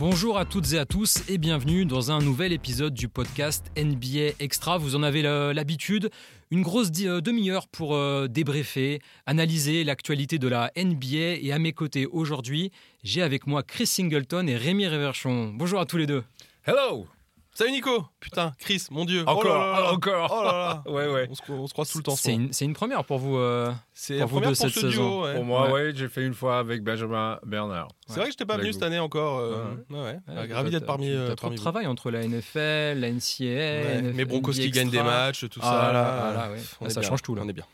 Bonjour à toutes et à tous et bienvenue dans un nouvel épisode du podcast NBA Extra. Vous en avez l'habitude, une grosse euh, demi-heure pour euh, débriefer, analyser l'actualité de la NBA. Et à mes côtés aujourd'hui, j'ai avec moi Chris Singleton et Rémi Reverchon. Bonjour à tous les deux. Hello Salut Nico Putain, Chris, mon dieu Encore, encore Oh là là Ouais, ouais. On se, on se croise tout le temps. C'est une, une, première pour vous euh, C'est pour ce duo, ouais. Pour moi, ouais, j'ai fait une fois avec Benjamin Bernard. C'est vrai que je n'étais pas venu cette année encore. Euh, ouais. ouais. Ravi d'être parmi. T'as trop de travail entre la NFL, la NCAA, Mais Broncos qui gagnent des matchs, tout ça. Ah, là, là, ah, ça change tout là. On est bien.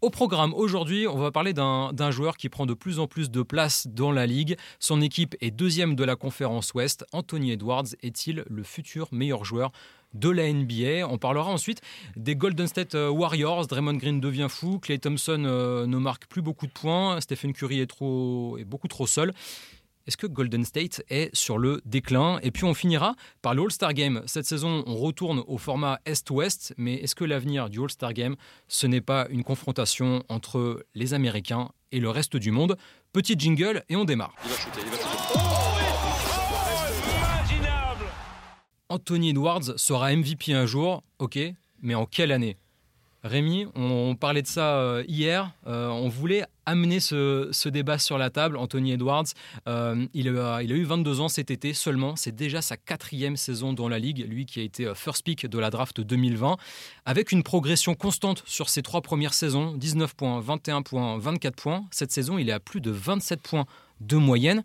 Au programme aujourd'hui, on va parler d'un joueur qui prend de plus en plus de place dans la ligue. Son équipe est deuxième de la conférence Ouest. Anthony Edwards est-il le futur meilleur joueur de la NBA. On parlera ensuite des Golden State euh, Warriors. Draymond Green devient fou. Clay Thompson euh, ne marque plus beaucoup de points. Stephen Curry est, trop, est beaucoup trop seul. Est-ce que Golden State est sur le déclin? Et puis on finira par le All-Star Game. Cette saison, on retourne au format Est-Ouest, mais est-ce que l'avenir du All-Star Game, ce n'est pas une confrontation entre les Américains et le reste du monde? Petit jingle et on démarre. Il va shooter, il va Anthony Edwards sera MVP un jour, ok, mais en quelle année? Rémi, on, parlait de ça euh, hier. Euh, on voulait amener ce, débat sur la table. Anthony Edwards, euh, il, a, il, a, eu 22 ans cet été seulement. C'est déjà sa quatrième saison dans la ligue. Lui qui a été first pick de la draft 2020, avec une progression constante sur ses trois premières saisons 19 points, 21 points, 24 points. Cette saison, il est à plus de 27 points de moyenne.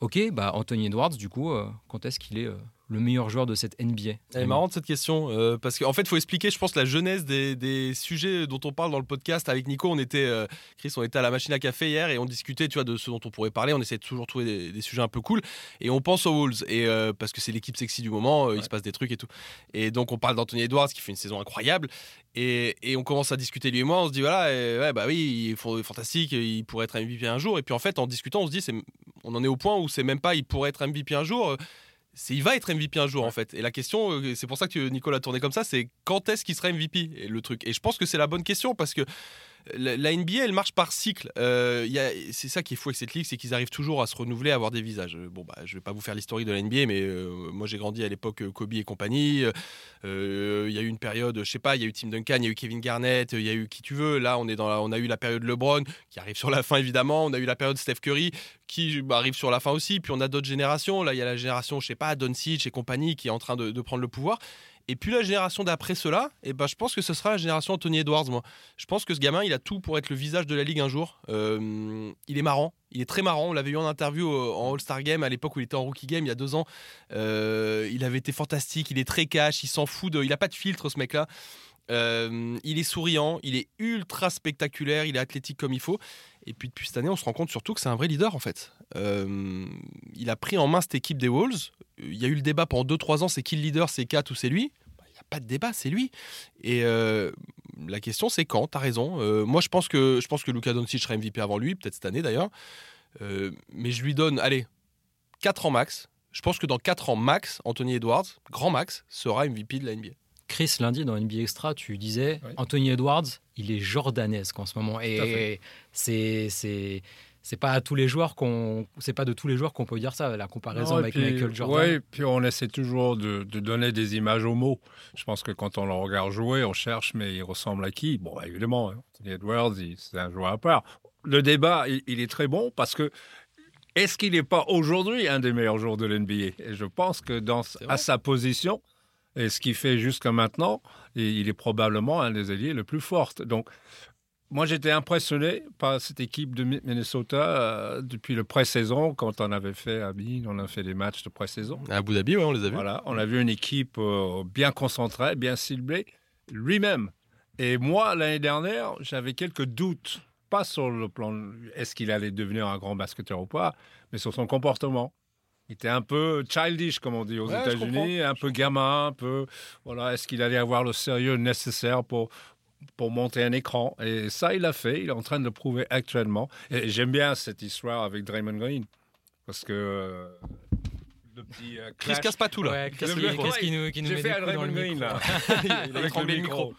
Ok, bah Anthony Edwards, du coup, quand est-ce qu'il est le meilleur joueur de cette NBA C'est marrant cette question, euh, parce qu'en fait, il faut expliquer, je pense, la genèse des, sujets dont on parle dans le podcast. Avec Nico, on était, euh, Chris, on était à la machine à café hier et on discutait, tu vois, de ce dont on pourrait parler. On essayait de toujours trouver des, sujets un peu cool. Et on pense aux Wolves, et, euh, parce que c'est l'équipe sexy du moment, il se passe des trucs et tout. Et donc, on parle d'Anthony Edwards qui fait une saison incroyable. Et, on commence à discuter lui et moi, on se dit, voilà, ouais, bah oui, il est fantastique, il pourrait être MVP un jour. Et puis en fait, en discutant, on se dit, on en est au point où c'est même pas, il pourrait être MVP un jour c'est il va être MVP un jour en fait. Et la question, euh, c'est pour ça que Nicolas a tourné comme ça, c'est quand est-ce qu'il sera MVP et le truc. Et je pense que c'est la bonne question parce que la, NBA, elle marche par cycle. Euh, c'est ça qui est fou avec cette ligue, c'est qu'ils arrivent toujours à se renouveler, à avoir des visages. Bon, bah, je vais pas vous faire l'historique de la NBA, mais euh, moi j'ai grandi à l'époque Kobe et compagnie. Euh, il y a eu une période, je sais pas, il y a eu Tim Duncan, il y a eu Kevin Garnett, il y a eu qui tu veux. Là, on a eu la période LeBron qui arrive sur la fin évidemment. On a eu la période Steph Curry qui bah, arrive sur la fin aussi. Puis on a d'autres générations. Là, il y a la génération, je sais pas, Doncic et compagnie qui est en train de prendre le pouvoir. Et puis la génération d'après cela, eh ben, je pense que ce sera la génération Anthony Edwards. Moi. Je pense que ce gamin, il a tout pour être le visage de la Ligue un jour. Euh, il est marrant, il est très marrant. On l'avait eu en interview en All-Star Game à l'époque où il était en Rookie Game il y a deux ans. Euh, il avait été fantastique, il est très cash, il s'en fout de. Il n'a pas de filtre ce mec-là. Il est souriant, il est ultra spectaculaire, il est athlétique comme il faut. Et puis depuis cette année, on se rend compte surtout que c'est un vrai leader en fait. il a pris en main cette équipe des Wolves. Il y a eu le débat pendant 2-3 ans, c'est qui le leader, c'est Kat ou c'est lui? Pas de débat, c'est lui. Et euh, la question, c'est quand? T'as raison. Euh, moi, je pense que je pense que Luka Doncic sera MVP avant lui, peut-être cette année d'ailleurs. Euh, mais je lui donne, allez, 4 ans max. Je pense que dans 4 ans max, Anthony Edwards, grand max, sera MVP de la NBA. Chris, lundi dans NBA Extra, tu disais Anthony Edwards, il est jordanesque en ce moment. Et c'est c'est pas à tous les joueurs qu'on c'est pas de tous les joueurs qu'on peut dire ça la comparaison avec Michael Jordan. Oui, puis on essaie toujours de, donner des images aux mots. Je pense que quand on le regarde jouer, on cherche mais il ressemble à qui? Bon, évidemment, hein, Anthony Edwards, c'est un joueur à part. Le débat, il, est très bon parce que est-ce qu'il n'est pas aujourd'hui un des meilleurs joueurs de l'NBA Et je pense que dans à sa position et ce qu'il fait jusqu'à maintenant, il est probablement un des alliés le plus fort. Donc moi, j'étais impressionné par cette équipe de Minnesota euh, depuis le pré-saison, quand on avait fait à Bean, on a fait des matchs de pré-saison. À Abu Dhabi, on les a vus. Voilà, on a vu une équipe euh, bien concentrée, bien ciblée, lui-même. Et moi, l'année dernière, j'avais quelques doutes, pas sur le plan est-ce qu'il allait devenir un grand basketteur ou pas, mais sur son comportement. Il était un peu childish, comme on dit aux États-Unis, un peu gamin, un peu. Voilà, est-ce qu'il allait avoir le sérieux nécessaire pour, pour monter un écran? Et ça, il l'a fait. Il est en train de le prouver actuellement. Et j'aime bien cette histoire avec Draymond Green. Parce que. Euh, le petit euh, clash. casse pas tout là. qu'est-ce qui nous, qui nous J'ai fait Draymond Green là. il a tremblé le micro.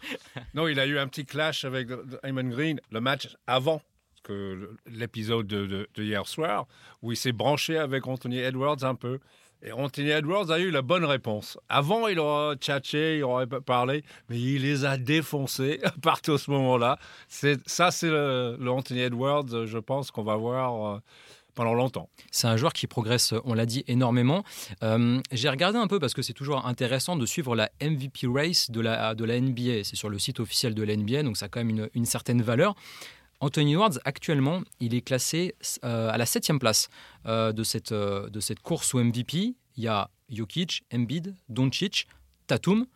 non, il a eu un petit clash avec Draymond Green le match avant que l'épisode de, hier soir, où il s'est branché avec Anthony Edwards un peu. Et Anthony Edwards a eu la bonne réponse. Avant, il aurait tchatché, il aurait parlé, mais il les a défoncés à partir de ce moment-là. Ça, c'est le, le, Anthony Edwards, je pense, qu'on va voir euh, pendant longtemps. C'est un joueur qui progresse, on l'a dit, énormément. Euh, j'ai regardé un peu parce que c'est toujours intéressant de suivre la MVP race de la, de la NBA. C'est sur le site officiel de la NBA, donc ça a quand même une certaine valeur. Anthony Edwards, actuellement, il est classé euh, à la septième place euh, de, cette, de cette course au MVP. Il y a Jokic, Embiid, Doncic, Tatum,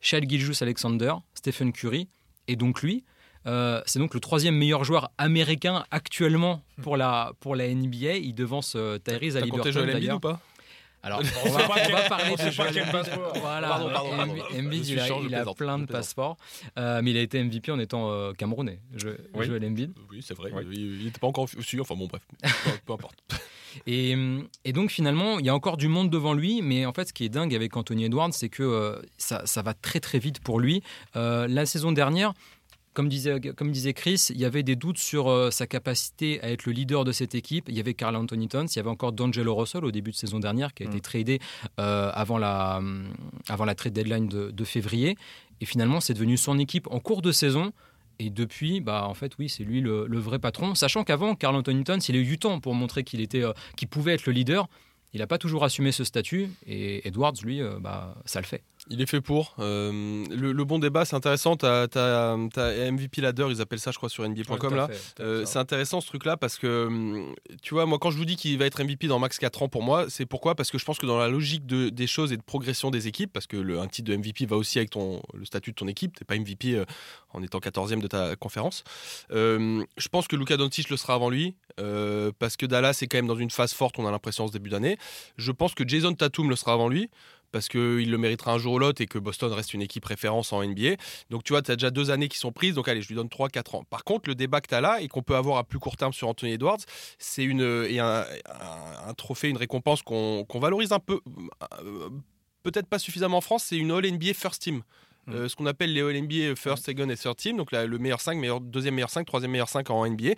Shai Gilgeous Alexander, Stephen Curry et donc lui. Euh, c'est donc le troisième meilleur joueur américain actuellement pour la, pour la NBA. Il devance euh, Tyrese Haliburton d'ailleurs. ou pas? Alors, on va, on va parler de Joel Voilà, pardon, pardon, pardon. Embiid, il a, il a plein de passeports, euh, mais il a été MVP en étant euh, camerounais. Je, oui. Joel Embiid. Oui, c'est vrai. Il n'était pas encore sûr. Enfin bon, bref, peu importe. Et, et, donc finalement, il y a encore du monde devant lui, mais en fait, ce qui est dingue avec Anthony Edwards, c'est que euh, ça, ça, va très très vite pour lui. La saison dernière, comme disait, comme disait Chris, il y avait des doutes sur euh, sa capacité à être le leader de cette équipe. Il y avait Carl Anthony Towns, il y avait encore D'Angelo Russell au début de saison dernière qui a été mm. tradé euh, avant, la, euh, avant la trade deadline de, février. Et finalement, c'est devenu son équipe en cours de saison. Et depuis, bah, en fait, oui, c'est lui le, vrai patron. Sachant qu'avant, Carl Anthony Towns, il a eu du temps pour montrer qu'il était, qu'il pouvait être le leader. Il n'a pas toujours assumé ce statut. Et Edwards, lui, bah, ça le fait. Il est fait pour. Euh, le, bon débat, c'est intéressant. Tu as, MVP Ladder, ils appellent ça, je crois, sur NBA.com. là. Euh, c'est intéressant ce truc-là parce que, hum, tu vois, moi, quand je vous dis qu'il va être MVP dans max 4 ans pour moi, c'est pourquoi? Parce que je pense que dans la logique de, des choses et de progression des équipes, parce que le, un titre de MVP va aussi avec ton, le statut de ton équipe, tu pas MVP euh, en étant 14e de ta conférence. je pense que Luka Doncic le sera avant lui parce que Dallas est quand même dans une phase forte, on a l'impression, ce début d'année. Je pense que Jason Tatum le sera avant lui parce qu'il le méritera un jour ou l'autre et que Boston reste une équipe référence en NBA. Donc tu vois, tu as déjà deux années qui sont prises, donc allez, je lui donne 3-4 ans. Par contre, le débat que tu as là et qu'on peut avoir à plus court terme sur Anthony Edwards, c'est un, un, trophée, une récompense qu'on valorise un peu, euh, peut-être pas suffisamment en France, c'est une All-NBA First Team. Mm. Euh, ce qu'on appelle les All-NBA First, Second et Third Team, donc le meilleur 5, meilleur, deuxième meilleur 5, troisième meilleur 5 en NBA.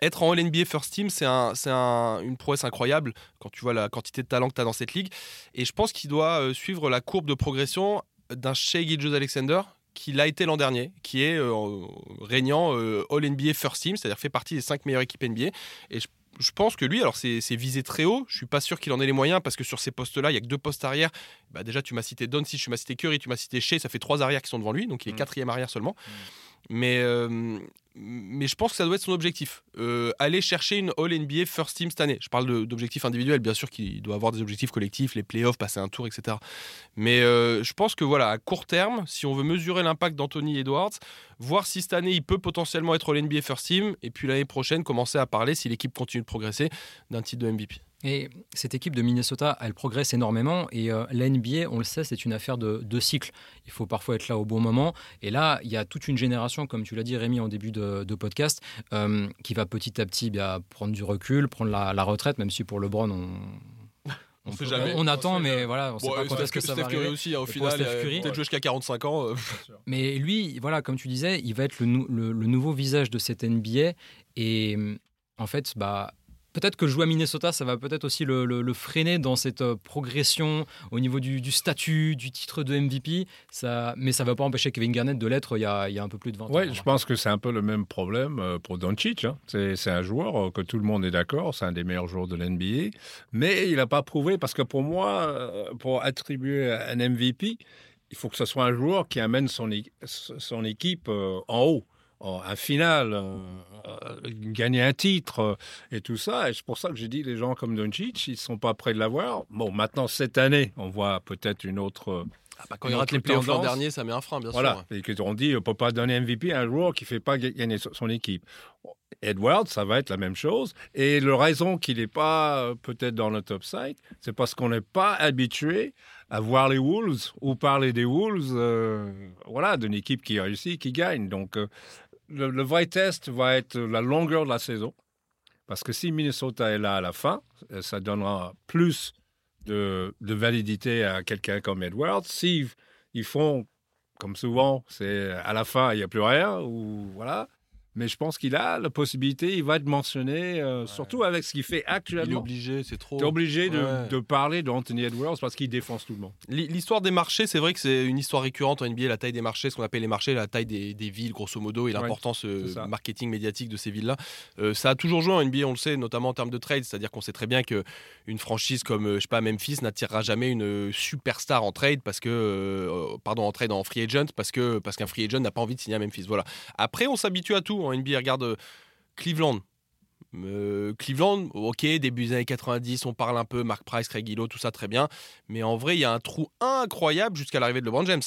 Être en All-NBA First Team, c'est un, un, une prouesse incroyable quand tu vois la quantité de talent que tu as dans cette ligue. Et je pense qu'il doit euh, suivre la courbe de progression d'un Shea Gilgeous Alexander, qui l'a été l'an dernier, qui est euh, régnant All NBA First Team, c'est-à-dire fait partie des 5 meilleures équipes NBA. Et je je pense que lui, alors c'est visé très haut. Je suis pas sûr qu'il en ait les moyens parce que sur ces postes-là, il y a que deux postes arrière. Bah déjà, tu m'as cité Doncic, tu m'as cité Curry, tu m'as cité Shea. Ça fait trois arrières qui sont devant lui, donc il est mm. quatrième arrière seulement. Mm. Mais, euh, mais je pense que ça doit être son objectif. Euh, aller chercher une All-NBA First Team cette année. Je parle d'objectifs individuels, bien sûr qu'il doit avoir des objectifs collectifs, les playoffs, passer un tour, etc. Mais euh, je pense que voilà, à court terme, si on veut mesurer l'impact d'Anthony Edwards, voir si cette année il peut potentiellement être All-NBA First Team, et puis l'année prochaine commencer à parler, si l'équipe continue de progresser, d'un titre de MVP. Et cette équipe de Minnesota, elle progresse énormément. Et euh, la NBA, on le sait, c'est une affaire de, cycle. Il faut parfois être là au bon moment. Et là, il y a toute une génération, comme tu l'as dit, Rémi, en début de, podcast, euh, qui va petit à petit bien, prendre du recul, prendre la, retraite, même si pour LeBron, on. On, on, jamais. on, attend, mais voilà, on sait pas quand est-ce que ça va Curry aussi, hein, au final, peut-être jusqu'à 45 ans. Euh. Mais lui, voilà, comme tu disais, il va être le, le nouveau visage de cette NBA. Et en fait, bah, peut-être que jouer à Minnesota, ça va peut-être aussi le, freiner dans cette euh, progression au niveau du, statut, du titre de MVP. Ça, mais ça ne va pas empêcher Kevin Garnett de l'être il, y a un peu plus de 20 ans. Oui, je pense que c'est un peu le même problème euh, pour Doncic. Hein. C'est un joueur euh, que tout le monde est d'accord, c'est un des meilleurs joueurs de l'NBA, mais il n'a pas prouvé parce que pour moi, pour attribuer un MVP, il faut que ce soit un joueur qui amène son, son équipe en haut un final, euh, gagner un titre euh, et tout ça. Et c'est pour ça que j'ai dit les gens comme Doncic, ils ne sont pas prêts de l'avoir. Bon, maintenant, cette année, on voit peut-être une autre. Ah bah quand il rate les playoffs l'an dernier, ça met un frein, bien sûr. Voilà, et qu'on dit, on ne peut pas donner MVP à un joueur qui ne fait pas gagner son équipe. Edward, ça va être la même chose. Et la raison qu'il n'est pas euh, peut-être dans le top 5, c'est parce qu'on n'est pas habitué à voir les Wolves ou parler des Wolves, voilà, d'une équipe qui réussit, qui gagne. Donc, le, vrai test va être la longueur de la saison. Parce que si Minnesota est là à la fin, euh, ça donnera plus de, validité à quelqu'un comme Edwards. Si ils font, comme souvent, c'est à la fin, il n'y a plus rien, ou voilà, Mais je pense qu'il a la possibilité, il va être mentionné, euh, surtout avec ce qu'il fait Il est actuellement. obligé, c'est trop. Tu es obligé de, Ouais. de parler d'Anthony Edwards parce qu'il défonce tout le monde. L'hi- L'histoire des marchés, c'est vrai que c'est une histoire récurrente en NBA, la taille des marchés, ce qu'on appelle les marchés, la taille des, des villes, grosso modo, et l'importance euh, marketing médiatique de ces villes-là. Euh, ça a toujours joué en NBA, on le sait, notamment en termes de trade, c'est-à-dire qu'on sait très bien qu'une franchise comme, je sais pas, Memphis n'attirera jamais une superstar en trade, parce que, euh, pardon, en trade en free agent, parce que parce qu'un free agent n'a pas envie de signer à Memphis. Voilà. Après, on s'habitue à tout en. Regarde euh, Cleveland. Euh, Cleveland, ok, début des années 90, on parle un peu, Mark Price, Craig Hillo, tout ça très bien. Mais en vrai, il y a un trou incroyable jusqu'à l'arrivée de LeBron James.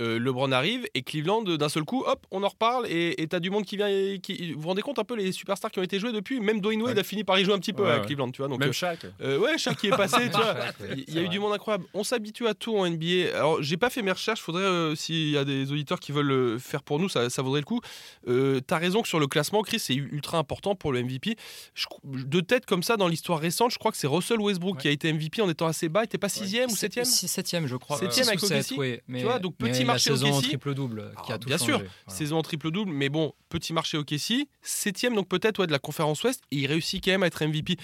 Euh, LeBron arrive et Cleveland, d'un seul coup, hop, on en reparle et t'as du monde qui vient. et Qui... Vous vous rendez compte un peu les superstars qui ont été joués depuis? Même Dwayne Wade Ouais. a fini par y jouer un petit peu Ouais, à. Cleveland, tu vois. Donc, Même euh, Shaq. euh, ouais, chaque qui est passé, tu vois. Shaq, Il y a eu du monde incroyable. On s'habitue à tout en NBA. Alors, j'ai pas fait mes recherches. Faudrait, euh, s'il y a des auditeurs qui veulent le faire pour nous, ça, ça vaudrait le coup. Euh, T'as raison que sur le classement, Chris, c'est ultra important pour le MVP. Je- de tête comme ça, dans l'histoire récente, je crois que c'est Russell Westbrook Ouais. qui a été MVP en étant assez bas. Il était pas sixième ou septième? Septième, je crois. Septième avec ou sept, OKC. oui. Mais, vois, donc petit saison en triple-double qui Ah, a tout bien changé. sûr, Voilà. Saison en triple-double, mais bon, petit marché au Kessie. Septième, donc peut-être ouais, de la conférence Ouest. Et il réussit quand même à être MVP.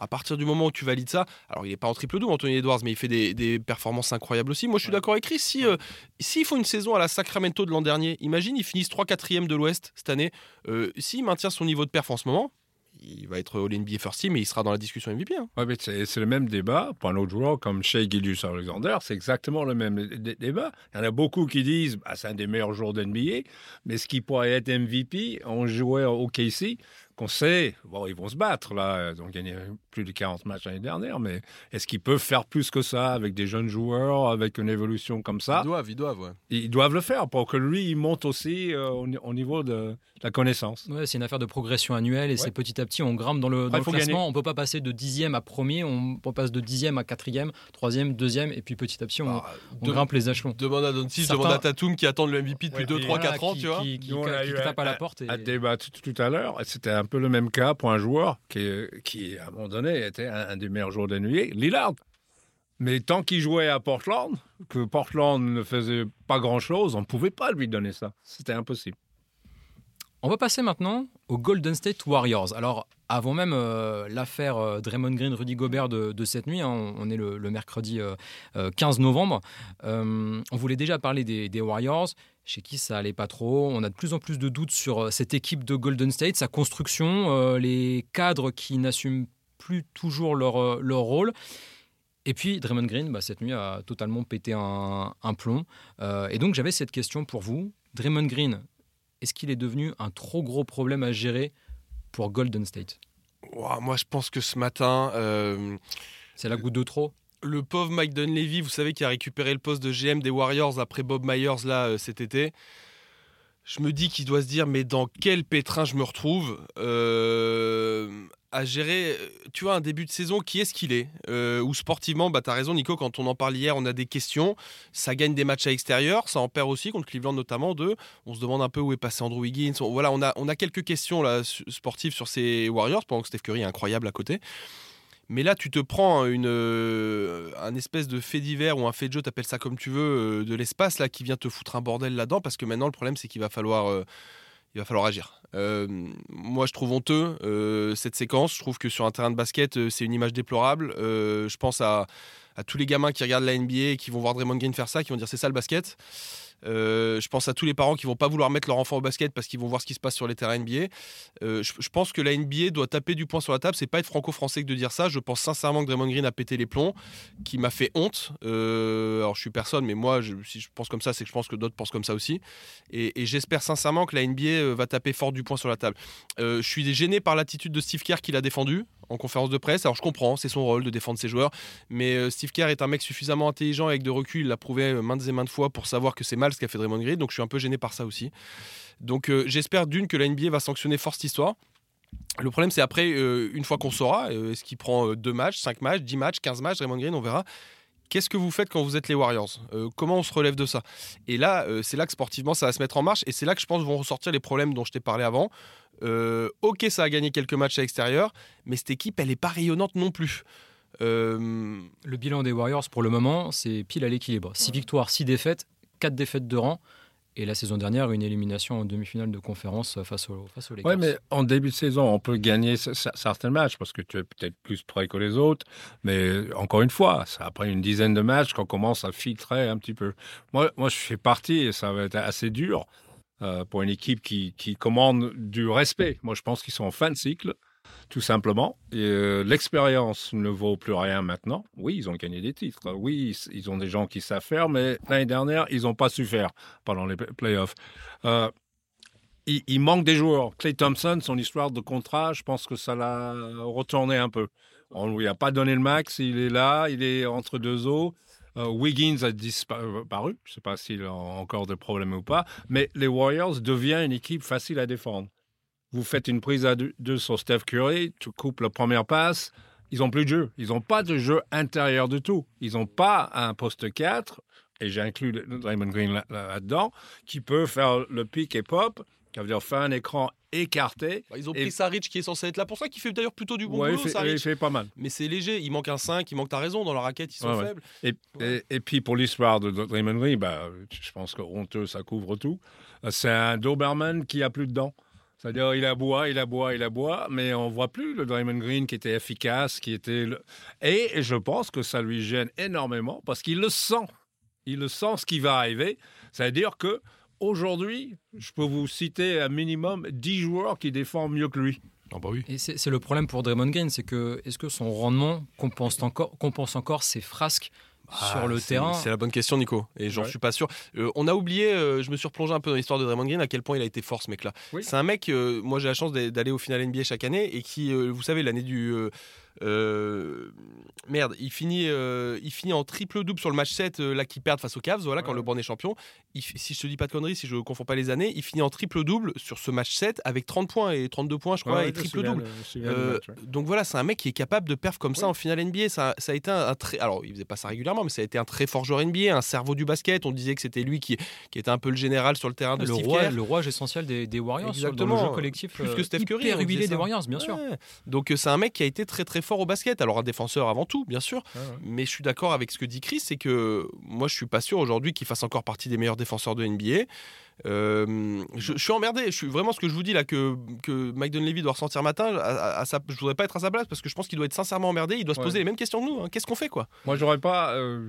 À partir du moment où tu valides ça, alors il n'est pas en triple-double, Anthony Edwards, mais il fait des, des performances incroyables aussi. Moi, je suis Ouais. d'accord avec Chris. Si, euh, s'ils font une saison à la Sacramento de l'an dernier, imagine, ils finissent 3-4e de l'Ouest cette année. Euh, S'il maintient son niveau de perf en ce moment, il va être All-NBA First Team et il sera dans la discussion MVP. hein. Ouais, c'est le même débat pour un autre joueur comme Shea Gildius Alexander. C'est exactement le même dé- débat. Il y en a beaucoup qui disent bah, c'est un des meilleurs joueurs d'NBA, mais ce qui pourrait être MVP, on jouait au KC, qu'on sait, bon, ils vont se battre là. Ils ont gagné plus de 40 matchs l'année dernière, mais est-ce qu'ils peuvent faire plus que ça avec des jeunes joueurs, avec une évolution comme ça? Ils doivent, ils doivent. ouais. Ils doivent le faire pour que lui, il monte aussi euh, au, ni- au niveau de la connaissance. Ouais, c'est une affaire de progression annuelle et c'est petit à petit on grimpe dans le, dans il le classement. gagner. On peut pas passer de dixième à premier, on, on passe de dixième à quatrième, troisième, deuxième et puis petit à petit on, Ah, on de- grimpe les échelons. Demande à Doncic, Certains- demande à Tatum qui attendent le MVP depuis Ouais, 2, puis 3, Voilà, 4 ans, qui, tu vois. qui, qui- tape à la porte. Et... à débattre tout à l'heure. C'était un peu le même cas pour un joueur qui, à un moment donné, était un, un des meilleurs joueurs de nuit, Lillard. Mais tant qu'il jouait à Portland, que Portland ne faisait pas grand-chose, on ne pouvait pas lui donner ça. C'était impossible. On va passer maintenant aux Golden State Warriors. Alors, avant même euh, l'affaire euh, Draymond Green, Rudy Gobert de, cette nuit, hein, on, est le, mercredi euh, euh, 15 novembre, on voulait déjà parler des, Warriors, chez qui ça allait pas trop. On a de plus en plus de doutes sur cette équipe de Golden State, sa construction, les cadres qui n'assument plus toujours leur, rôle. Et puis Draymond Green, bah, cette nuit, a totalement pété un, un plomb. Et donc j'avais cette question pour vous. Draymond Green, est-ce qu'il est devenu un trop gros problème à gérer pour Golden State? Moi, je pense que ce matin, euh, C'est la goutte de trop? le pauvre Mike Dunleavy, vous savez, qui a récupéré le poste de GM des Warriors après Bob Myers là euh, cet été. Je me dis qu'il doit se dire, mais dans quel pétrin je me retrouve? Euh, à gérer, euh, tu vois, un début de saison, qui est-ce qu'il est, Euh, Ou sportivement, bah, tu raison, Nico, quand on en parle hier, on a des questions. Ça gagne des matchs à l'extérieur, ça en perd aussi, contre Cleveland notamment, deux. On se demande un peu où est passé Andrew Wiggins. On- Voilà, on a, on a quelques questions là, sportives sur ces Warriors, pendant que Steph Curry est incroyable à côté. Mais là, tu te prends une, euh, un espèce de fait divers ou un fait de jeu, t'appelles ça comme tu veux, de l'espace là qui vient te foutre un bordel là-dedans parce que maintenant le problème c'est qu'il va falloir, il va falloir agir. Euh, moi, je trouve honteux euh, cette séquence. Je trouve que sur un terrain de basket, euh, c'est une image déplorable. Je pense à, à tous les gamins qui regardent la NBA et qui vont voir Draymond Green faire ça, qui vont dire c'est ça le basket. Euh, je pense à tous les parents qui vont pas vouloir mettre leur enfant au basket parce qu'ils vont voir ce qui se passe sur les terrains NBA. Euh, je, pense que la NBA doit taper du poing sur la table. C'est pas être franco-français que de dire ça. Je pense sincèrement que Draymond Green a pété les plombs, qui m'a fait honte. Euh, alors je suis personne, mais moi, si je pense comme ça, c'est que je pense que d'autres pensent comme ça aussi. Et, et j'espère sincèrement que la NBA va taper fort du poing sur la table. Je suis gêné par l'attitude de Steve Kerr qui l'a défendu en conférence de presse. Alors je comprends, c'est son rôle de défendre ses joueurs, mais euh, Steve Kerr est un mec suffisamment intelligent avec de recul, il l'a prouvé euh, maintes et maintes fois pour savoir que c'est mal ce qu'a fait Draymond Green. Donc je suis un peu gêné par ça aussi. Donc euh, j'espère d'une que la NBA va sanctionner fort cette histoire. Le problème, c'est après, une fois qu'on saura, est-ce qu'il prend deux matchs, 5 matchs, 10 matchs, 15 matchs, Draymond Green, on verra. Qu'est-ce que vous faites quand vous êtes les Warriors? Euh, Comment on se relève de ça? Et là, euh, c'est là que sportivement, ça va se mettre en marche. Et c'est là que je pense vont ressortir les problèmes dont je t'ai parlé avant. Euh, ok, ça a gagné quelques matchs à l'extérieur, mais cette équipe, elle n'est pas rayonnante non plus. Le bilan des Warriors pour le moment, c'est pile à l'équilibre. 6 victoires, 6 défaites, 4 défaites de rang. Et la saison dernière, une élimination en demi-finale de conférence face, au, face aux Lakers. Oui, mais en début de saison, on peut gagner certains matchs parce que tu es peut-être plus prêt que les autres. Mais encore une fois, c'est après une dizaine de matchs qu'on commence à filtrer un petit peu. Moi, moi, je fais partie et ça va être assez dur euh, pour une équipe qui, qui commande du respect. Moi, je pense qu'ils sont en fin de cycle tout simplement. Euh, l'expérience ne vaut plus rien maintenant. Oui, ils ont gagné des titres. Oui, ils ont des gens qui savent faire, mais l'année dernière, ils n'ont pas su faire pendant les playoffs. Euh, il, manque des joueurs. Clay Thompson, son histoire de contrat, je pense que ça l'a retourné un peu. On ne lui a pas donné le max, il est là, il est entre deux eaux. Euh, Wiggins a disparu, je ne sais pas s'il a encore des problèmes ou pas, mais les Warriors deviennent une équipe facile à défendre vous faites une prise à deux sur Steph Curry, tu coupes la première passe, ils n'ont plus de jeu. Ils n'ont pas de jeu intérieur du tout. Ils n'ont pas un poste 4, et j'inclus Draymond Green là-dedans, qui peut faire le pick et pop, qui veut dire faire un écran écarté. Bah, ils ont pris Saric qui est censé être là pour ça, qui fait d'ailleurs plutôt du bon boulot. Il fait, il fait pas mal. Mais c'est léger, il manque un 5, il manque ta raison, dans la raquette ils sont faibles. Et, et, puis pour l'histoire de Draymond Green, bah, je pense que honteux ça couvre tout. C'est un Doberman qui a plus de dents. C'est-à-dire, il aboie, il aboie, il aboie, mais on voit plus le Draymond Green qui était efficace, qui était. Et je pense que ça lui gêne énormément parce qu'il le sent. Il le sent ce qui va arriver. C'est-à-dire que aujourd'hui, je peux vous citer un minimum 10 joueurs qui défendent mieux que lui. Ah bah oui. Et c'est le problème pour Draymond Green, c'est que est-ce que son rendement compense encore, compense encore ses frasques sur ah, le terrain C'est la bonne question, Nico. Et j'en suis pas sûr. Euh, on a oublié, euh, je me suis replongé un peu dans l'histoire de Draymond Green, à quel point il a été fort ce mec-là. C'est un mec, euh, moi j'ai la chance d'aller au final NBA chaque année et qui, vous savez, l'année du merde, il finit, euh, il finit en triple double sur le match 7 euh, là qui perdent face aux Cavs, voilà quand le LeBron est champion. si je te dis pas de conneries, si je confonds pas les années, il finit en triple double sur ce match 7 avec 30 points et 32 points, je crois, et triple double. donc voilà, c'est un mec qui est capable de perf comme ça en finale NBA. Ça, ça a été un, très, alors il faisait pas ça régulièrement, mais ça a été un très fort joueur NBA, un cerveau du basket. On disait que c'était lui qui, qui était un peu le général sur le terrain de le Steve roi, le roi essentiel des, des Warriors, Exactement. Dans le jeu collectif, plus que Steph Curry, hyper des Warriors, bien sûr. Donc c'est un mec qui a été très très fort au basket. Alors défenseur avant tout, bien sûr. Mais je suis d'accord avec ce que dit Chris, c'est que moi, je suis pas sûr aujourd'hui qu'il fasse encore partie des meilleurs défenseurs de NBA. Euh, je, suis emmerdé. Je suis vraiment ce que je vous dis là que, que Mike Dunleavy doit ressentir matin. À, sa, je voudrais pas être à sa place parce que je pense qu'il doit être sincèrement emmerdé. Il doit se poser les mêmes questions que nous. Hein. Qu'est-ce qu'on fait quoi? Moi, j'aurais pas. Euh,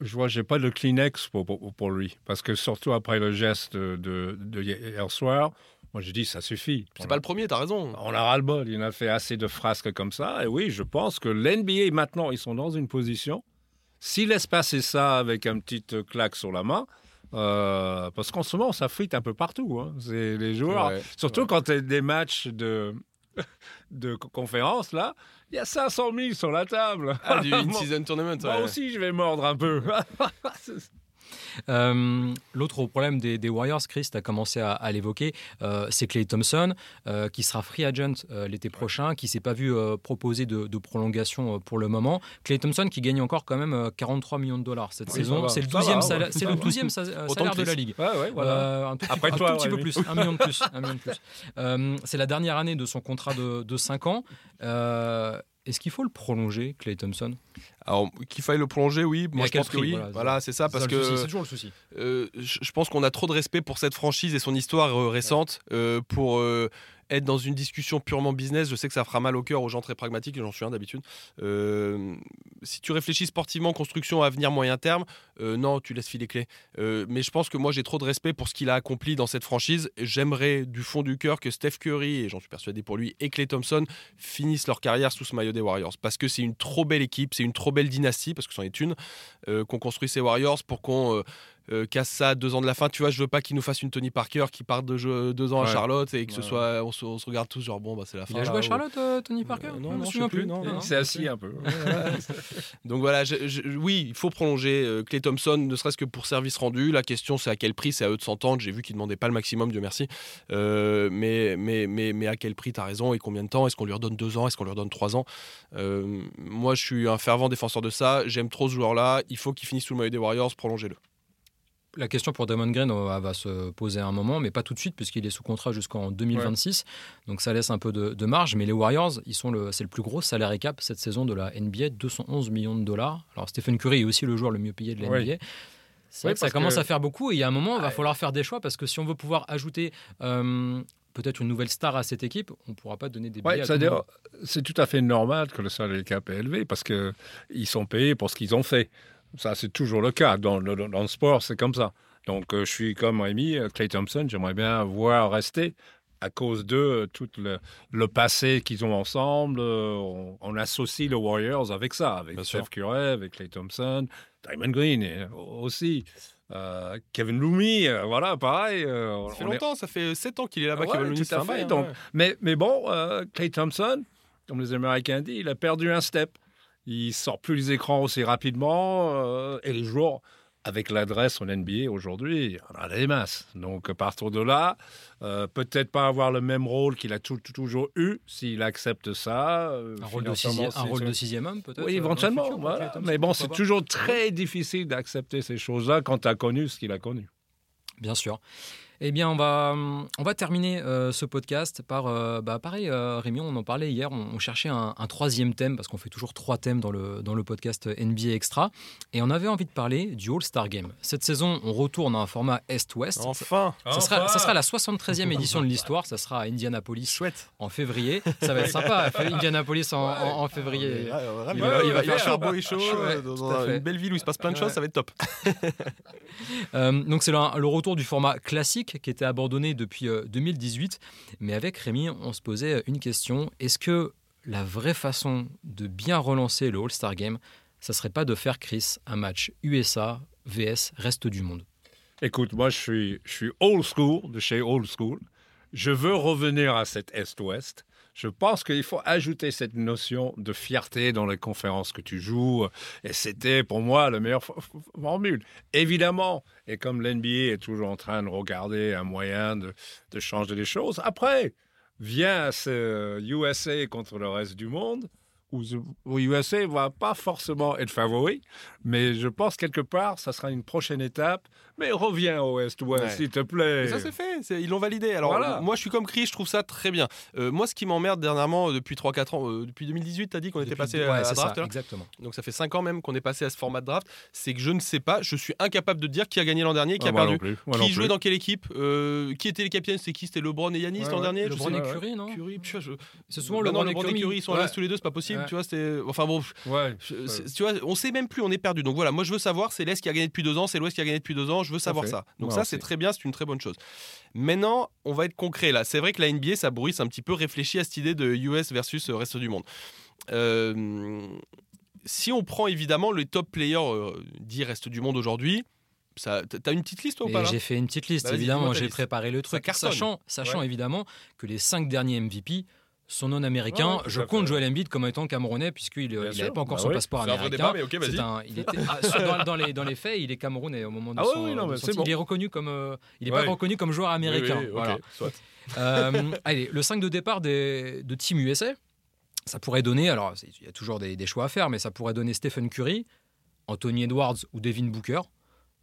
je, vois, j'ai pas de Kleenex pour, pour, lui parce que surtout après le geste de, de hier soir. Moi, je dis, ça suffit. C'est pas le premier, tu as raison. On a ras-le-bol. Il a fait assez de frasques comme ça. Et oui, je pense que l'NBA, maintenant, ils sont dans une position. S'ils laissent passer ça avec un petit claque sur la main, euh, parce qu'en ce moment, ça frite un peu partout. Hein. C'est les joueurs. surtout quand tu des matchs de, de conférence, là, il y a 500 000 sur la table. Ah, du in-season tournament. Moi aussi, je vais mordre un peu. Euh, l'autre problème des, Warriors, Chris, tu as commencé à, l'évoquer, euh, c'est Clay Thompson, euh, qui sera free agent l'été prochain, qui s'est pas vu proposer de, prolongation pour le moment. Clay Thompson qui gagne encore quand même 43 millions de dollars cette saison. C'est le 12e salaire, le 12e salaire de la ligue. un tout, Après toi, tout petit peu plus, un million de plus. plus. c'est la dernière année de son contrat de, de 5 ans. Est-ce qu'il faut le prolonger, Clay Thompson? Alors qu'il faille le prolonger, oui. Moi, je pense que oui. Voilà, c'est ça, parce que c'est toujours le souci. Euh, je pense qu'on a trop de respect pour cette franchise et son histoire euh, récente euh, pour être dans une discussion purement business, je sais que ça fera mal au cœur aux gens très pragmatiques, j'en suis un d'habitude. Euh, si tu réfléchis sportivement, construction, avenir, moyen terme, euh, non, tu laisses filer clés. Euh, mais je pense que moi, j'ai trop de respect pour ce qu'il a accompli dans cette franchise. J'aimerais du fond du cœur que Steph Curry, et j'en suis persuadé pour lui, et Clay Thompson finissent leur carrière sous ce maillot des Warriors. Parce que c'est une trop belle équipe, c'est une trop belle dynastie, parce que c'en est une, qu'on construit ces Warriors pour qu'on euh, casse ça deux ans de la fin. Tu vois, je veux pas qu'il nous fasse une Tony Parker qui part de jeu, deux ans à Charlotte et que ce soit, on se, regarde tous genre bon, bah c'est la fin. Il a joué à Charlotte, euh, Tony Parker euh, Non, je ne plus. c'est assis un peu. Donc voilà, oui, il faut prolonger Clay Thompson, ne serait-ce que pour service rendu. La question, c'est à quel prix C'est à eux de s'entendre. J'ai vu qu'ils demandaient pas le maximum, Dieu merci. mais, mais, mais, mais à quel prix T'as raison. Et combien de temps? Est-ce qu'on lui redonne deux ans? Est-ce qu'on lui redonne trois ans? Moi, je suis un fervent défenseur de ça. J'aime trop ce joueur-là. Il faut qu'il finisse sous le maillot des Warriors. Prolongez-le la question pour Damon Green va se poser à un moment, mais pas tout de suite, puisqu'il est sous contrat jusqu'en 2026. Donc ça laisse un peu de, marge. Mais les Warriors, ils sont le, c'est le plus gros salaire cap cette saison de la NBA, 211 millions de dollars. Alors Stephen Curry est aussi le joueur le mieux payé de la NBA. C'est vrai que ça commence que- à faire beaucoup et il y a un moment, il va Ouais. falloir faire des choix parce que si on veut pouvoir ajouter euh, peut-être une nouvelle star à cette équipe, on ne pourra pas donner des billets Ouais, c'est-à-dire, c'est tout à fait normal que le salary cap est élevé parce que ils sont payés pour ce qu'ils ont fait. Ça, c'est toujours le cas. Dans le, dans le sport, c'est comme ça. Donc, euh, je suis comme Rémi, euh, Clay Thompson, j'aimerais bien voir rester à cause de euh, tout le, le passé qu'ils ont ensemble. euh, on, on associe les Warriors avec ça, avec Bien Steph. Curry, avec Clay Thompson, Diamond Green aussi. euh, Kevin euh, voilà, pareil. euh, Ça fait est- longtemps, ça fait 7 ans qu'il est là-bas, Ouais, Kevin Looney, tout à fait, hein, donc, ouais. mais, mais bon, Clay Thompson, comme les Américains disent, il a perdu un step. Il sort plus les écrans aussi rapidement. euh, et les joueurs, avec l'adresse en NBA aujourd'hui, on a des masses. Donc, à partir de là, euh, peut-être pas avoir le même rôle qu'il a tou- tou- toujours eu, s'il accepte ça. euh, Un rôle de, sixième, un c'est- rôle c'est- de sixième homme, peut-être oui, éventuellement. futur, voilà. Thompson, Mais bon, c'est toujours très difficile d'accepter ces choses-là quand tu as connu ce qu'il a connu. Bien sûr. Eh bien, on va, on va terminer euh, ce podcast par, euh, bah, pareil, euh, Rémi, on en parlait hier, on, on cherchait un, un troisième thème, parce qu'on fait toujours trois thèmes dans le, dans le podcast NBA Extra, et on avait envie de parler du All-Star Game. Cette saison, on retourne à un format Est-Ouest. Enfin, Ça sera, ça sera la 73e édition de l'histoire, ça sera à Indianapolis chouette. en février. Ça va être sympa, Indianapolis en, en- en février. Il va, Il va- il va faire chaud. beau et chaud dans une belle ville où il se passe plein de choses, ça va être top. Donc c'est le, le retour du format classique qui était abandonné depuis euh, 2018. Mais avec Rémi, on se posait une question. Est-ce que la vraie façon de bien relancer le All-Star Game, ça serait pas de faire, Chris, un match USA vs reste du monde? Écoute, moi, je suis, je suis old school, de chez old school. Je veux revenir à cet Est-Ouest. Je pense qu'il faut ajouter cette notion de fierté dans les conférences que tu joues. Et c'était pour moi la meilleure formule. Évidemment, et comme l'NBA est toujours en train de regarder un moyen de, changer les choses, après vient ce USA contre le reste du monde, où USA va pas forcément être favori, mais je pense quelque part, ça sera une prochaine étape. Mais reviens au Ouais. s'il te plaît. Mais ça c'est fait, ils l'ont validé. Alors Voilà. moi je suis comme Chris, je trouve ça très bien. Euh, moi ce qui m'emmerde dernièrement euh, depuis 3-4 ans, euh, depuis 2018 t'as dit qu'on était passé ouais, à c'est draft ça, exactement. donc ça fait 5 ans même qu'on est passé à ce format de draft, c'est que je ne sais pas, je suis incapable de dire qui a gagné l'an dernier, qui Ah, a perdu. Qui jouait dans quelle équipe Euh, Qui étaient les capitaines C'est qui? C'était LeBron et Yanis l'an dernier LeBron et. Curry, non? Curry, je- C'est souvent LeBron, et Curry, ils sont à tous les deux, c'est pas possible. Tu vois. Enfin bon, tu vois, on sait même plus, on est perdu. Donc voilà, moi je veux savoir, c'est l'Est qui a gagné depuis deux ans, c'est l'Ouest qui a gagné depuis deux ans, je veux savoir ça. Donc ça, c'est très bien, c'est une très bonne chose. Maintenant, on va être concret là. C'est vrai que la NBA, ça bruisse un petit peu réfléchi à cette idée de US versus le reste du monde. Euh, si on prend évidemment les top players euh, dits reste du monde aujourd'hui, ça, t'as une petite liste ou pas là? J'ai fait une petite liste, Vas-y, évidemment, j'ai préparé le truc, sachant, sachant Ouais. évidemment que les cinq derniers MVP Ouais, ouais, tout je compte. Joel Embiid comme étant camerounais, puisqu'il Bien n'avait pas encore bah son oui. passeport un américain. débat, mais ok, vas-y. C'est un- il était, ah, sur- dans, dans les, dans les faits, il est camerounais au moment de Ah son. oui, non, de son bon. Il est reconnu comme. euh, il n'est Ouais. pas reconnu comme joueur américain. Oui, oui, ok, voilà. soit. Euh, allez, le 5 de départ des, de Team USA, ça pourrait donner. Alors, il y a toujours des, des choix à faire, mais ça pourrait donner Stephen Curry, Anthony Edwards ou Devin Booker,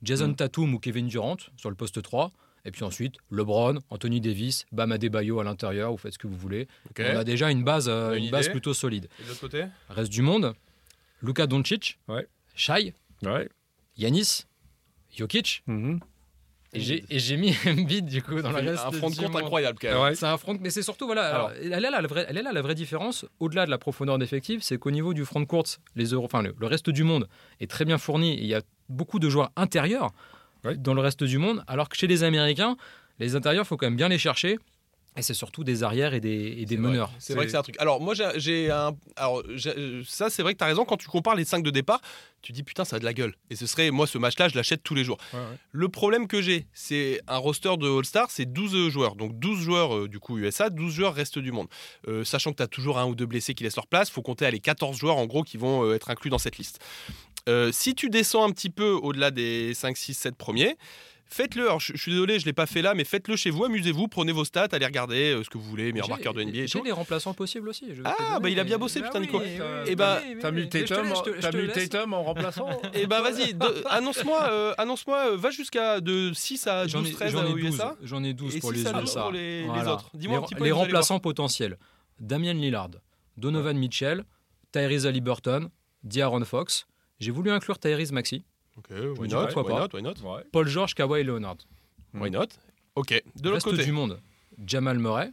Jason Mm. Tatum ou Kevin Durant sur le poste 3. Et puis ensuite, LeBron, Anthony Davis, Bam Adebayo à l'intérieur, vous faites ce que vous voulez. On a déjà une base, euh, une base plutôt solide. Et de l'autre côté Reste du monde, Luka Doncic, Ouais. Shai, Ouais. Yanis, Jokic. Mhm. Et j'ai et j'ai mis Embiid du coup dans le C'est reste un front de compte incroyable quand même. Ouais. C'est un front, mais c'est surtout voilà. alors, elle, est là, la vraie, elle est là la vraie différence, au-delà de la profondeur d'effectif, c'est qu'au niveau du front de courte, les Euro, enfin le, le reste du monde est très bien fourni. et Il y a beaucoup de joueurs intérieurs Dans le reste du monde, alors que chez les Américains, les intérieurs, il faut quand même bien les chercher. Et c'est surtout des arrières et des, et meneurs. C'est vrai que c'est un truc. Alors moi j'ai- un alors ça c'est vrai que tu as raison quand tu compares les 5 de départ, tu dis putain ça a de la gueule. Et ce serait moi ce match là, je l'achète tous les jours. Ouais, ouais. Le problème que j'ai, c'est un roster de All-Star, c'est 12 joueurs. Donc 12 joueurs euh, du coup USA, 12 joueurs reste du monde. Euh, sachant que tu as toujours un ou deux blessés qui laissent leur place, faut compter à les 14 joueurs en gros qui vont euh, être inclus dans cette liste. Euh, si tu descends un petit peu au-delà des 5, 6, 7 premiers, Faites-le, alors je, je suis désolé, je ne l'ai pas fait là, mais faites-le chez vous, amusez-vous, prenez vos stats, allez regarder euh, ce que vous voulez, meilleur marqueur de NBA et J'ai les remplaçants possibles aussi. je Ah, bah, donner, il a bien bossé, bah putain, Nico. oui, Eh ben, oui, T'as mis Tatum. Tatum en remplaçant Eh ben vas-y, annonce-moi, euh, annonce-moi, euh, va jusqu'à de 6 à J'en 12, ai, 13 j'en ai aux 12, USA. j'en ai 12 Et pour les USA. pour les- autres. Dis-moi un Les- petit peu, Les remplaçants potentiels Damien Lillard, Donovan Mitchell, Tyrese Haliburton, D'Aaron Fox. J'ai voulu inclure Tyrese Maxi. Ok, why dis not, pourquoi why pas? not, why not, Ouais. Paul George, Kawhi Leonard. why not? Ok, de l'autre Reste côté. du monde. Jamal Murray,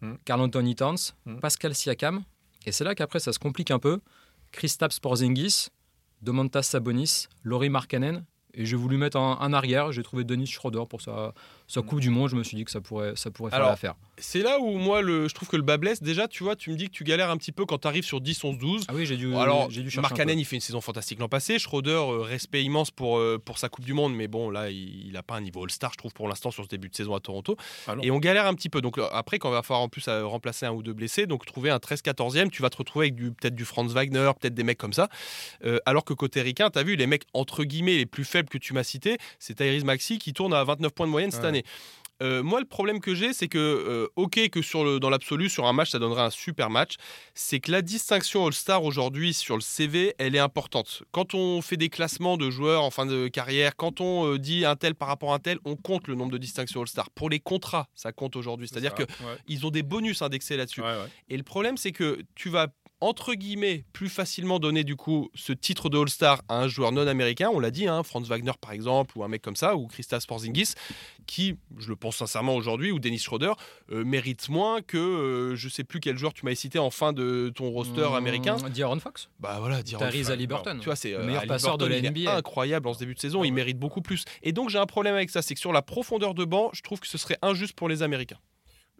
Hmm. Carl Anthony Towns, Hmm. Pascal Siakam. Et c'est là qu'après ça se complique un peu. Kristaps Porzingis, Domantas Sabonis, Laurie Markkanen. Et j'ai voulu mettre un, un arrière. J'ai trouvé Dennis Schroeder pour sa, sa Coupe du Monde. Je me suis dit que ça pourrait, ça pourrait faire l'affaire. C'est là où moi, le, je trouve que le bas blesse. Déjà, tu vois, tu me dis que tu galères un petit peu quand tu arrives sur 10, 11, 12. Ah oui, j'ai dû, Alors, j'ai dû chercher. Mark un peu. Cannon, il fait une saison fantastique l'an passé. Schroeder, euh, respect immense pour, euh, pour sa Coupe du Monde, mais bon, là, il n'a pas un niveau All-Star, je trouve, pour l'instant, sur ce début de saison à Toronto. Ah et on galère un petit peu. Donc, après, quand on va falloir en plus euh, remplacer un ou deux blessés, donc trouver un 13-14e, tu vas te retrouver avec du- peut-être du Franz Wagner, peut-être des mecs comme ça. Euh, alors que côté ricain, tu as vu, les mecs, entre guillemets, les plus faibles que tu m'as cités, c'est Tyrese Maxi qui tourne à 29 points de moyenne cette Ouais. année. Euh, moi, le problème que j'ai, c'est que, euh, ok, que sur le, dans l'absolu, sur un match, ça donnerait un super match. C'est que la distinction All-Star aujourd'hui sur le CV, elle est importante. Quand on fait des classements de joueurs en fin de carrière, quand on euh, dit un tel par rapport à un tel, on compte le nombre de distinctions All-Star. Pour les contrats, ça compte aujourd'hui. C'est-à-dire que Ouais. ont des bonus indexés là-dessus. Ouais, ouais. Et le problème, c'est que tu vas entre guillemets plus facilement donner du coup ce titre de All-Star à un joueur non américain. On l'a dit, hein, Franz Wagner par exemple, ou un mec comme ça, ou Christas Porzingis, qui, je le pense sincèrement aujourd'hui, ou Dennis Schroeder, euh, mérite moins que euh, je sais plus quel joueur tu m'as cité en fin de ton roster Mmh, américain. D'Aaron Fox. Bah voilà, Tyrese enfin, Haliburton. Tu vois, c'est Le euh, meilleur passeur de la NBA. incroyable en ce début de saison, il mérite beaucoup plus. Et donc j'ai un problème avec ça, c'est que sur la profondeur de banc, je trouve que ce serait injuste pour les Américains.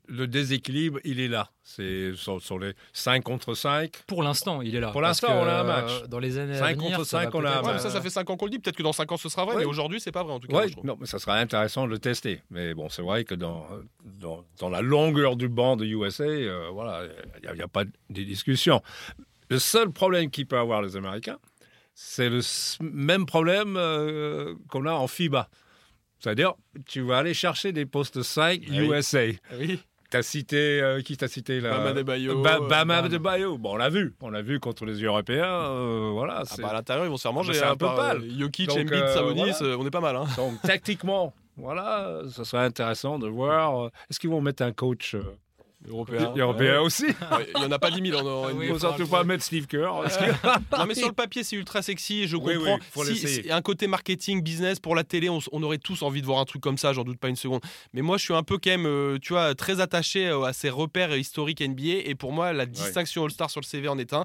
Le déséquilibre, il est là. C'est sur, sur les 5 contre 5. Pour l'instant, il est là. Pour l'instant, on a un euh, match. Dans les années à Cinq venir, contre ça va cinq, on a un Ouais, match. ça, ça fait 5 ans qu'on le dit, peut-être que dans 5 ans ce sera vrai, Ouais. mais aujourd'hui c'est pas vrai en tout cas. moi, Ouais, non, mais ça serait intéressant de le tester. Mais bon, c'est vrai que dans, dans, dans la longueur du banc de USA, euh, voilà, il n'y a, pas de discussion. Le seul problème qu'il peut avoir les Américains, c'est le même problème euh, qu'on a en FIBA. C'est-à-dire, tu vas aller chercher des postes 5 Oui. USA. Oui. T'as cité, euh, qui t'a cité là Bama Adebayo, Ba- euh, Bama Bam. Adebayo. Bon, on l'a vu. On l'a vu contre les Européens. euh, voilà. Ah bah, à l'intérieur, ils vont se faire manger. Bah, c'est hein, un peu pâle. euh, Jokic, Embiid, Sabonis, voilà. on est pas mal. Hein. Donc, tactiquement, voilà, ce serait intéressant de voir. Est-ce qu'ils vont mettre un coach Européen. européen aussi Il y en a pas 10 000 en, Il faut surtout pas mettre Steve Kerr. Non mais sur le papier c'est ultra sexy et je comprends. oui, faut si, un côté marketing, business pour la télé, on, aurait tous envie de voir un truc comme ça, j'en doute pas une seconde. Mais moi je suis un peu quand même, euh, tu vois, très attaché euh, à ces repères historiques NBA et pour moi la distinction All-Star sur le CV en est un.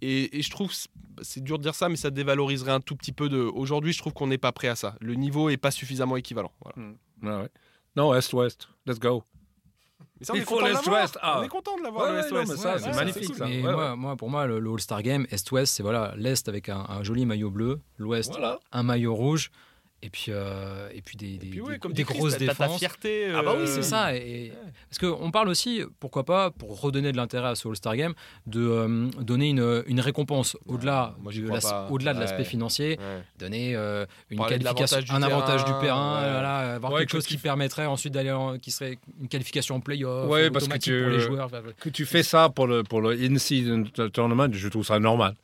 Et, et je trouve, c'est- dur de dire ça, mais ça dévaloriserait un tout petit peu de. Aujourd'hui je trouve qu'on n'est pas prêt à ça. Le niveau est pas suffisamment équivalent. Voilà. Ouais. Non, Est-Ouest. Let's go. Mais ça, on Il est faut content. Ah. On est content de l'avoir Ouais, ouais, Ouais, c'est magnifique, cool. ça. Mais Ouais, moi, moi, pour moi, le, le All-Star Game, Est-Ouest, c'est voilà, l'Est avec un, un joli maillot bleu, l'Ouest, Voilà. un maillot rouge, et puis, euh, et puis des, Et puis ouais, des- comme des dit Chris, grosses t'as- t'as ta défenses. fierté. Ah bah oui, euh, c'est ça. Et, Parce qu'on parle aussi, pourquoi pas, pour redonner de l'intérêt à ce All-Star Game, de euh, donner une, une récompense au-delà j'y de Ouais. l'aspect financier, Ouais. donner euh, une Parler qualification, un avantage du terrain, ouais. voilà, avoir Ouais, quelque que chose qui permettrait ensuite d'aller, en- qui serait une qualification en playoff, Ouais, parce que automatique tu- pour les joueurs. Que tu fais ça pour le, pour le in-season tournament, je trouve ça normal.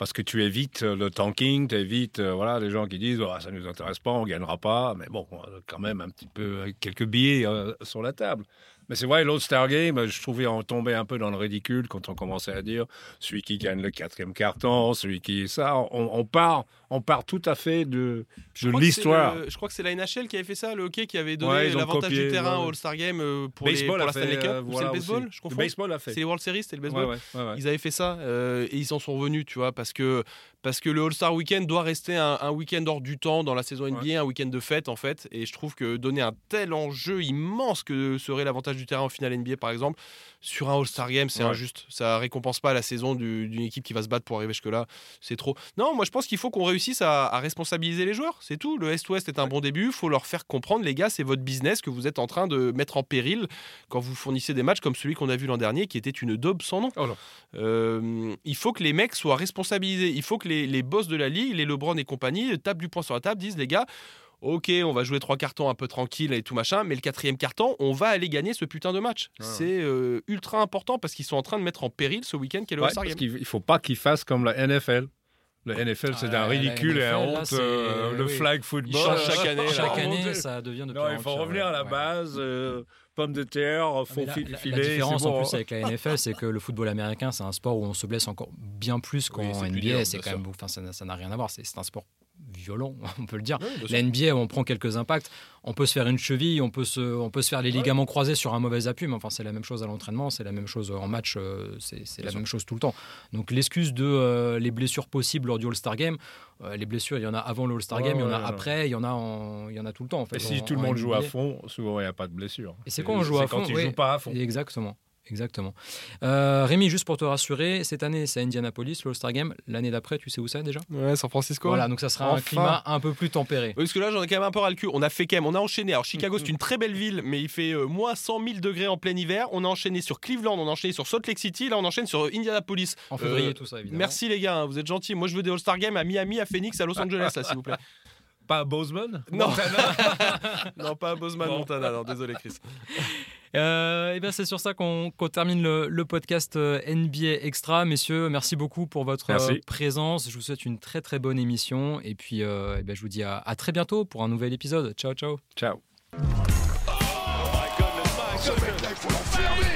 Parce que tu évites euh, le tanking, tu évites euh, voilà, les gens qui disent Ah, ça ne nous intéresse pas, on ne gagnera pas. Mais bon, quand même un petit peu, euh, quelques billets sur la table. Mais c'est vrai, l'autre Star Game, euh, je trouvais en tomber un peu dans le ridicule quand on commençait à dire celui qui gagne le quatrième carton, celui qui. Ça, on, on part, on part tout à fait de, de l'histoire. c'est le- Je crois que c'est la NHL qui avait fait ça, le hockey qui avait donné Ouais, l'avantage du terrain ouais. au All-Star Game euh, pour, les, pour la Stanley Cup. euh, c'est le baseball, aussi. je Le confonds. baseball a C'est fait. les World Series, c'était le baseball. ouais. Ils avaient fait ça euh, et ils en sont revenus, tu vois, parce que, parce que le All-Star Weekend doit rester un, un week-end hors du temps dans la saison NBA, un week-end de fête en fait. Et je trouve que donner un tel enjeu immense que serait l'avantage du terrain en finale NBA par exemple, sur un All-Star Game, c'est Ouais. injuste. Ça récompense pas la saison du- d'une équipe qui va se battre pour arriver jusque-là. C'est trop. Non, moi je pense qu'il faut qu'on réussisse à, à responsabiliser les joueurs. C'est tout. Le Est-Ouest est un bon début. Il faut leur faire comprendre, les gars, c'est votre business que vous êtes en train de mettre en péril quand vous fournissez des matchs comme celui qu'on a vu l'an dernier, qui était une daube sans nom. Oh. Euh, il faut que les mecs soient responsabilisés. Il faut que les, les boss de la ligue, les LeBron et compagnie, tapent du poing sur la table, disent les gars. Ok, on va jouer trois cartons un peu tranquille et tout machin, mais le quatrième carton, on va aller gagner ce putain de match. Ouais. C'est euh, ultra important parce qu'ils sont en train de mettre en péril ce week-end qu'est le Ouais, parce qu'il ne faut pas qu'ils fassent comme la NFL. Le NFL, c'est Ah, un la ridicule et NFL, un honte. euh, le oui. flag football. changent chaque année. Chaque année, ça devient de Non, pire il faut revenir à la ouais. base. euh, pommes de terre, Ah, faux mais la, fil- la- la filet. différence bon. en plus avec la NFL, c'est que le football américain, c'est un sport où on se blesse encore bien plus qu'en Oui, plus NBA. dur, c'est quand même, enfin, ça n'a- rien à voir. C'est un sport violent, on peut le dire. Sûr. La NBA, on prend quelques impacts. On peut se faire une cheville, on peut se, on peut se faire les ligaments croisés sur un mauvais appui, mais enfin, c'est la même chose à l'entraînement, c'est la même chose en match, euh, c'est c'est la sûr. même chose tout le temps. Donc, l'excuse de euh, les blessures possibles lors du All-Star Game, euh, les blessures, il y en a avant le All-Star Ouais, Game, il y en a après, il y en a, en- il y en a tout le temps. En fait, Et si en- tout le monde joue à fond, souvent il n'y a pas de blessure. Et c'est quand on joue à C'est quand fond, il oui. joue pas à fond. Exactement. Exactement. Euh, Rémi, juste pour te rassurer, cette année c'est à Indianapolis, le All-Star Game. L'année d'après, tu sais où c'est déjà? Ouais, San Francisco. Voilà, donc ça sera un climat un peu plus tempéré. Oui, parce que là, j'en ai quand même un peu ras le cul. On a fait quand même, on a enchaîné. Alors, Chicago, c'est une très belle ville, mais il fait euh, moins 100 000 degrés en plein hiver. On a enchaîné sur Cleveland, on a enchaîné sur Salt Lake City, là, on enchaîne sur Indianapolis. En février, Euh, tout ça, évidemment. Merci les gars, hein, vous êtes gentils. Moi, je veux des All-Star Games à Miami, à Phoenix, à Los Angeles, là, s'il vous plaît. Pas à Bozeman? Non. Montana non, pas à Bozeman, Bon. Montana. Non, désolé, Chris. Euh, et bien c'est sur ça qu'on qu'on termine le, le podcast euh, NBA Extra. Messieurs, merci beaucoup pour votre Merci. euh, présence. Je vous souhaite une très très bonne émission. Et puis euh, eh ben, je vous dis à, à très bientôt pour un nouvel épisode. Ciao, ciao. Ciao. my goodness, my goodness.